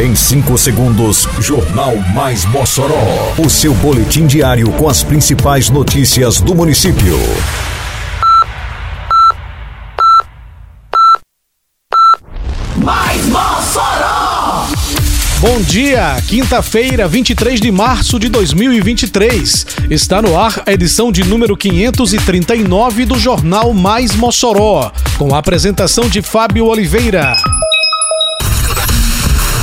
Em 5 segundos, Jornal Mais Mossoró. O seu boletim diário com as principais notícias do município. Mais Mossoró! Bom dia, quinta-feira, 23 de março de 2023. Está no ar a edição de número 539 do Jornal Mais Mossoró, com a apresentação de Fábio Oliveira.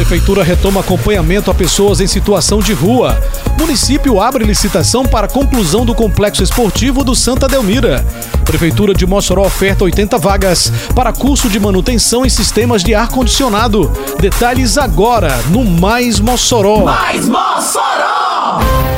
Prefeitura retoma acompanhamento a pessoas em situação de rua. Município abre licitação para conclusão do complexo esportivo do Santa Delmira. Prefeitura de Mossoró oferta 80 vagas para curso de manutenção em sistemas de ar-condicionado. Detalhes agora no Mais Mossoró. Mais Mossoró!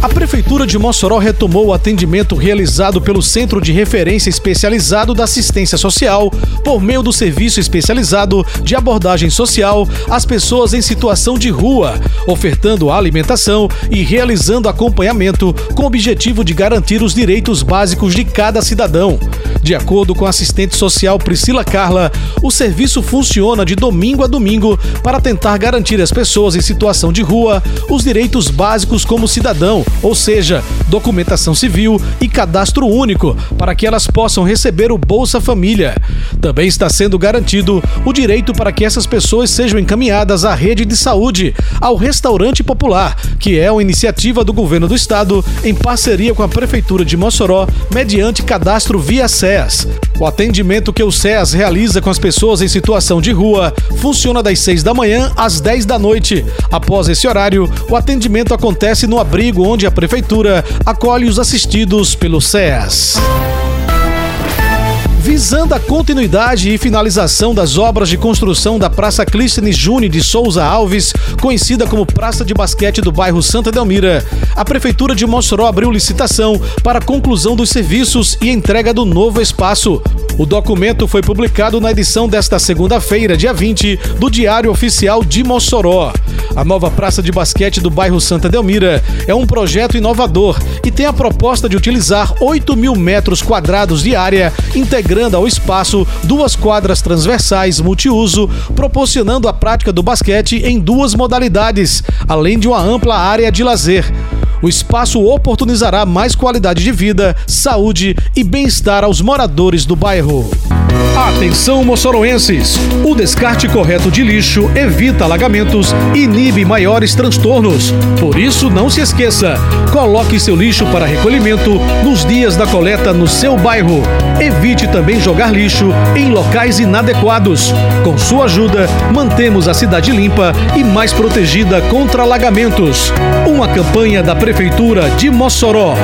A Prefeitura de Mossoró retomou o atendimento realizado pelo Centro de Referência Especializado da Assistência Social por meio do Serviço Especializado de Abordagem Social às pessoas em situação de rua, ofertando alimentação e realizando acompanhamento com o objetivo de garantir os direitos básicos de cada cidadão. De acordo com a assistente social Priscila Carla, o serviço funciona de domingo a domingo para tentar garantir às pessoas em situação de rua os direitos básicos como cidadão, ou seja, documentação civil e cadastro único, para que elas possam receber o Bolsa Família. Também está sendo garantido o direito para que essas pessoas sejam encaminhadas à rede de saúde, ao restaurante popular, que é uma iniciativa do governo do estado em parceria com a prefeitura de Mossoró, mediante cadastro via SES. O atendimento que o SES realiza com as pessoas em situação de rua funciona das 6 da manhã às 10 da noite. Após esse horário, o atendimento acontece no abrigo onde a prefeitura acolhe os assistidos pelo SES. Visando a continuidade e finalização das obras de construção da Praça Clístenes Júnior de Souza Alves, conhecida como Praça de Basquete do bairro Santa Delmira, a Prefeitura de Mossoró abriu licitação para a conclusão dos serviços e entrega do novo espaço. O documento foi publicado na edição desta segunda-feira, dia 20, do Diário Oficial de Mossoró. A nova praça de basquete do bairro Santa Delmira é um projeto inovador e tem a proposta de utilizar 8 mil metros quadrados de área, integrando ao espaço duas quadras transversais multiuso, proporcionando a prática do basquete em duas modalidades, além de uma ampla área de lazer. O espaço oportunizará mais qualidade de vida, saúde e bem-estar aos moradores do bairro. Atenção, moçoroenses! O descarte correto de lixo evita alagamentos e inibe maiores transtornos. Por isso, não se esqueça: coloque seu lixo para recolhimento nos dias da coleta no seu bairro. Evite também jogar lixo em locais inadequados. Com sua ajuda, mantemos a cidade limpa e mais protegida contra alagamentos. Uma campanha da Prefeitura de Mossoró.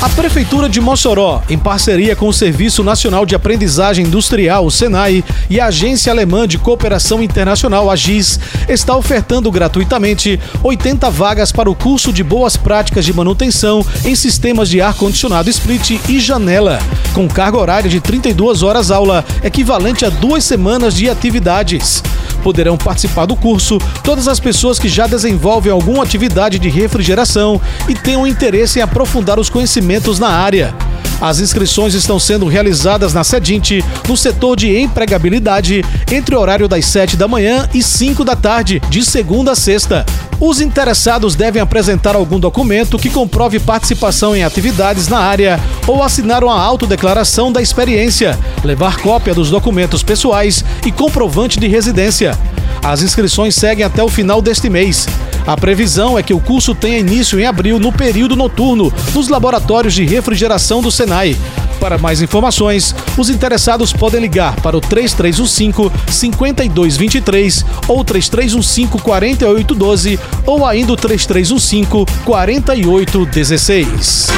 A Prefeitura de Mossoró, em parceria com o Serviço Nacional de Aprendizagem Industrial, o SENAI, e a Agência Alemã de Cooperação Internacional, a GIS, está ofertando gratuitamente 80 vagas para o curso de Boas Práticas de Manutenção em Sistemas de Ar-Condicionado Split e Janela, com carga horária de 32 horas aula, equivalente a duas semanas de atividades. Poderão participar do curso todas as pessoas que já desenvolvem alguma atividade de refrigeração e tenham interesse em aprofundar os conhecimentos na área. As inscrições estão sendo realizadas na Sedinte, no setor de empregabilidade, entre o horário das 7 da manhã e 5 da tarde, de segunda a sexta. Os interessados devem apresentar algum documento que comprove participação em atividades na área ou assinar uma autodeclaração da experiência, levar cópia dos documentos pessoais e comprovante de residência. As inscrições seguem até o final deste mês. A previsão é que o curso tenha início em abril no período noturno, nos laboratórios de refrigeração do Senai. Para mais informações, os interessados podem ligar para o 3315 5223 ou 3315 4812 ou ainda o 3315 4816.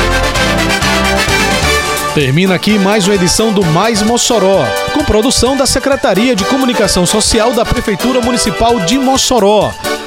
Termina aqui mais uma edição do Mais Mossoró, com produção da Secretaria de Comunicação Social da Prefeitura Municipal de Mossoró.